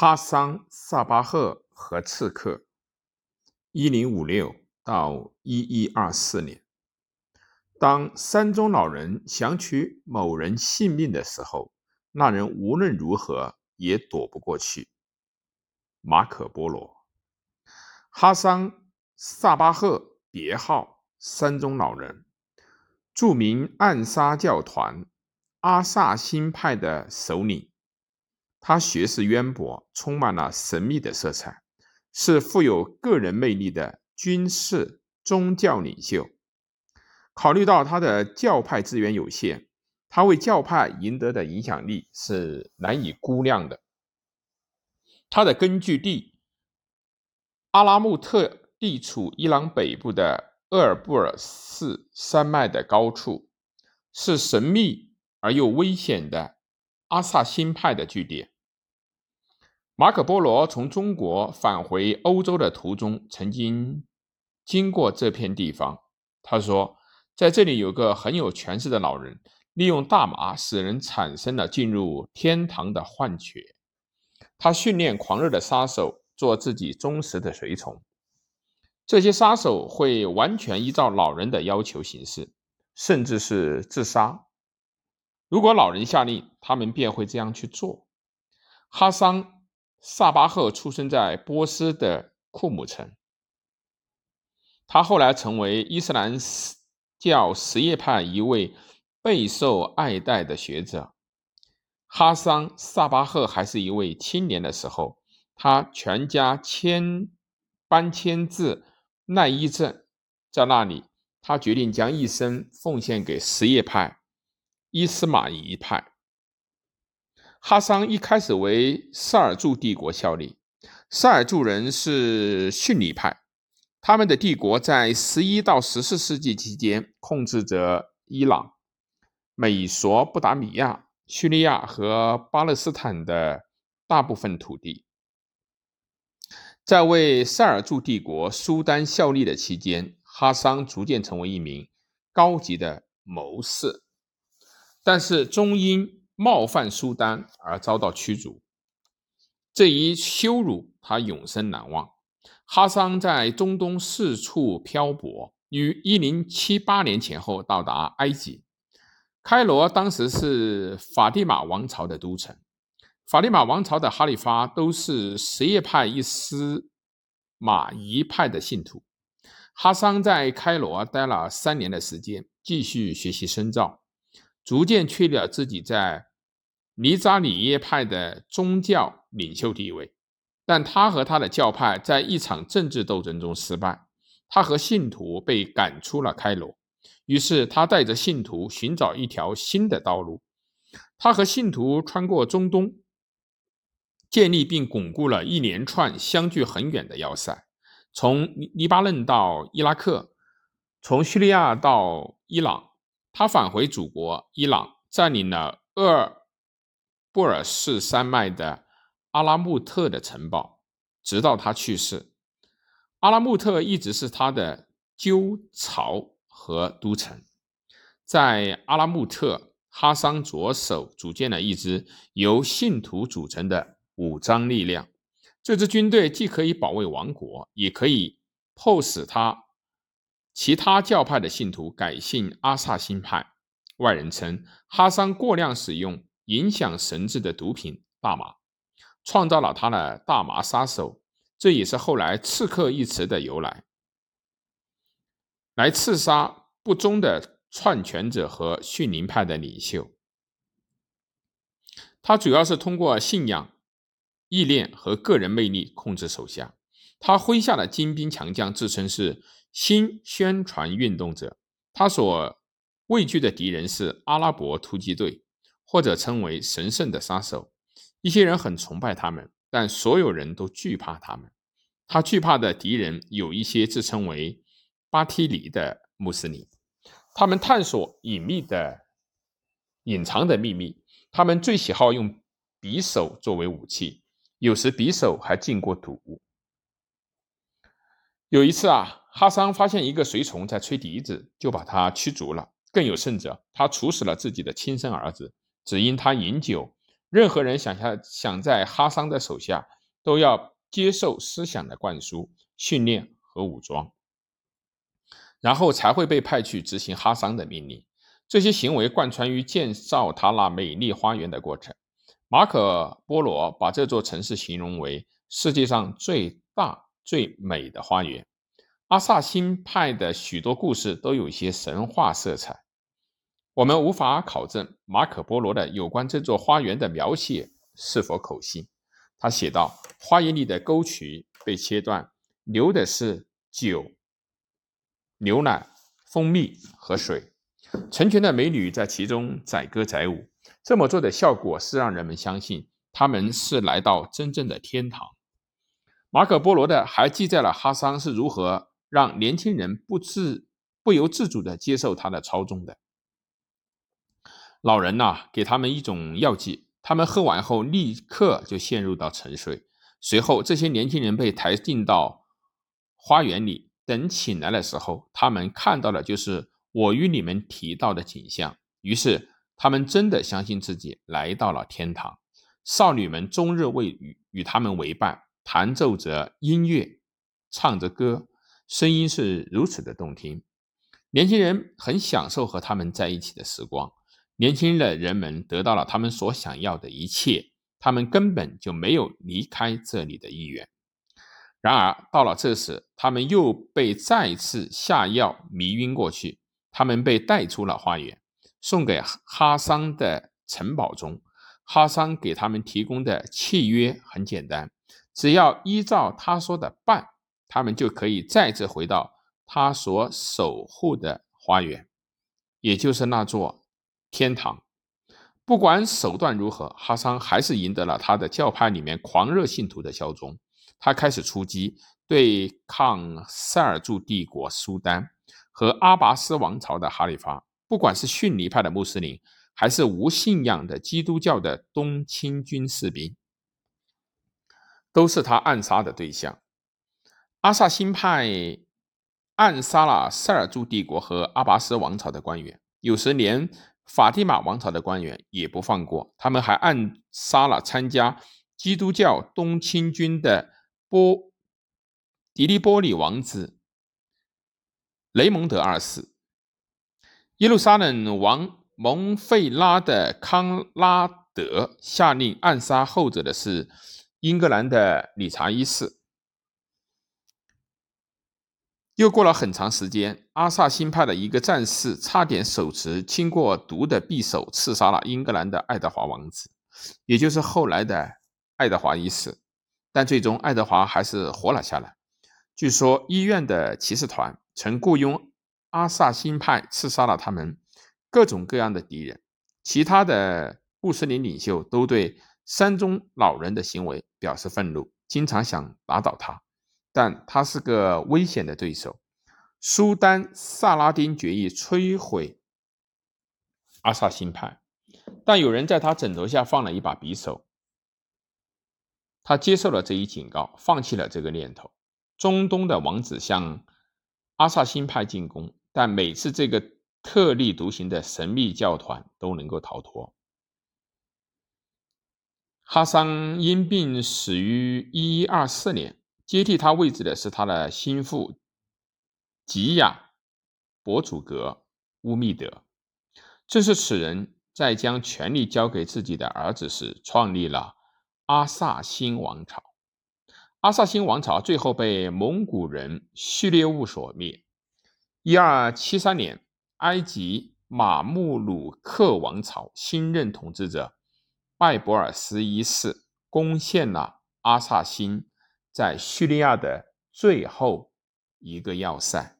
哈桑·萨巴赫和刺客，一零五六到一一二四年。当山中老人想取某人性命的时候，那人无论如何也躲不过去。马可·波罗，哈桑·萨巴赫，别号山中老人，著名暗杀教团阿萨辛派的首领。他学识渊博，充满了神秘的色彩，是富有个人魅力的军事宗教领袖。考虑到他的教派资源有限，他为教派赢得的影响力是难以估量的。他的根据地阿拉木特地处伊朗北部的厄尔布尔寺山脉的高处，是神秘而又危险的。阿萨辛派的据点。马可·波罗从中国返回欧洲的途中，曾经经过这片地方。他说，在这里有个很有权势的老人，利用大麻使人产生了进入天堂的幻觉。他训练狂热的杀手做自己忠实的随从，这些杀手会完全依照老人的要求行事，甚至是自杀。如果老人下令，他们便会这样去做。哈桑·萨巴赫出生在波斯的库姆城，他后来成为伊斯兰教什叶派一位备受爱戴的学者。哈桑·萨巴赫还是一位青年的时候，他全家迁搬迁至奈伊镇，在那里，他决定将一生奉献给什叶派。伊斯玛仪派，哈桑一开始为萨尔柱帝国效力。萨尔柱人是逊尼派，他们的帝国在十一到十四世纪期间控制着伊朗、美索不达米亚、叙利亚和巴勒斯坦的大部分土地。在为萨尔柱帝国苏丹效力的期间，哈桑逐渐成为一名高级的谋士。但是终因冒犯苏丹而遭到驱逐，这一羞辱他永生难忘。哈桑在中东四处漂泊，于一零七八年前后到达埃及。开罗当时是法蒂玛王朝的都城，法蒂玛王朝的哈里发都是什叶派伊斯马仪派的信徒。哈桑在开罗待了三年的时间，继续学习深造。逐渐确立了自己在尼扎里耶派的宗教领袖地位，但他和他的教派在一场政治斗争中失败，他和信徒被赶出了开罗。于是他带着信徒寻找一条新的道路。他和信徒穿过中东，建立并巩固了一连串相距很远的要塞，从黎巴嫩到伊拉克，从叙利亚到伊朗。他返回祖国伊朗，占领了鄂尔布尔士山脉的阿拉木特的城堡，直到他去世。阿拉木特一直是他的鸠巢和都城。在阿拉木特，哈桑着手组建了一支由信徒组成的武装力量。这支军队既可以保卫王国，也可以迫使他。其他教派的信徒改信阿萨辛派，外人称哈桑过量使用影响神智的毒品大麻，创造了他的大麻杀手，这也是后来刺客一词的由来，来刺杀不忠的篡权者和逊尼派的领袖。他主要是通过信仰、意念和个人魅力控制手下，他麾下的精兵强将自称是。新宣传运动者，他所畏惧的敌人是阿拉伯突击队，或者称为神圣的杀手。一些人很崇拜他们，但所有人都惧怕他们。他惧怕的敌人有一些自称为巴提里的穆斯林，他们探索隐秘的、隐藏的秘密。他们最喜好用匕首作为武器，有时匕首还进过毒。有一次啊。哈桑发现一个随从在吹笛子，就把他驱逐了。更有甚者，他处死了自己的亲生儿子，只因他饮酒任何人想下想在哈桑的手下，都要接受思想的灌输、训练和武装，然后才会被派去执行哈桑的命令。这些行为贯穿于建造他那美丽花园的过程。马可·波罗把这座城市形容为世界上最大、最美的花园。阿萨辛派的许多故事都有些神话色彩。我们无法考证马可·波罗的有关这座花园的描写是否可信。他写道：“花园里的沟渠被切断，流的是酒、牛奶、蜂蜜和水。”成群的美女在其中载歌载舞，这么做的效果是让人们相信他们是来到真正的天堂。马可·波罗的还记载了哈桑是如何让年轻人不自不由自主地接受他的操纵的。老人呐，给他们一种药剂，他们喝完后立刻就陷入到沉睡。随后，这些年轻人被抬进到花园里，等醒来的时候，他们看到的就是。我与你们提到的景象，于是他们真的相信自己来到了天堂。少女们终日为与与他们为伴，弹奏着音乐，唱着歌，声音是如此的动听。年轻人很享受和他们在一起的时光。年轻的人们得到了他们所想要的一切，他们根本就没有离开这里的意愿。然而到了这时，他们又被再次下药迷晕过去。他们被带出了花园，送给哈桑的城堡中。哈桑给他们提供的契约很简单，只要依照他说的办，他们就可以再次回到他所守护的花园，也就是那座天堂。不管手段如何，哈桑还是赢得了他的教派里面狂热信徒的效忠。他开始出击，对抗塞尔柱帝国苏丹。和阿拔斯王朝的哈里发，不管是逊尼派的穆斯林，还是无信仰的基督教的东清军士兵，都是他暗杀的对象。阿萨辛派暗杀了塞尔柱帝国和阿拔斯王朝的官员，有时连法蒂玛王朝的官员也不放过。他们还暗杀了参加基督教东侵军的波迪利波里王子。雷蒙德二世，耶路撒冷王蒙费拉的康拉德下令暗杀后者的是英格兰的理查一世。又过了很长时间，阿萨辛派的一个战士差点手持经过毒的匕首刺杀了英格兰的爱德华王子，也就是后来的爱德华一世。但最终爱德华还是活了下来。据说医院的骑士团。曾雇佣阿萨辛派刺杀了他们各种各样的敌人，其他的穆斯林领袖都对山中老人的行为表示愤怒，经常想打倒他，但他是个危险的对手。苏丹萨拉丁决意摧毁阿萨辛派，但有人在他枕头下放了一把匕首，他接受了这一警告，放弃了这个念头。中东的王子向。阿萨辛派进攻，但每次这个特立独行的神秘教团都能够逃脱。哈桑因病死于一一二四年，接替他位置的是他的心腹吉亚博祖格乌密德。正是此人在将权力交给自己的儿子时，创立了阿萨辛王朝。阿萨辛王朝最后被蒙古人序列兀所灭。一二七三年，埃及马穆鲁克王朝新任统治者拜博尔斯一世攻陷了阿萨辛在叙利亚的最后一个要塞。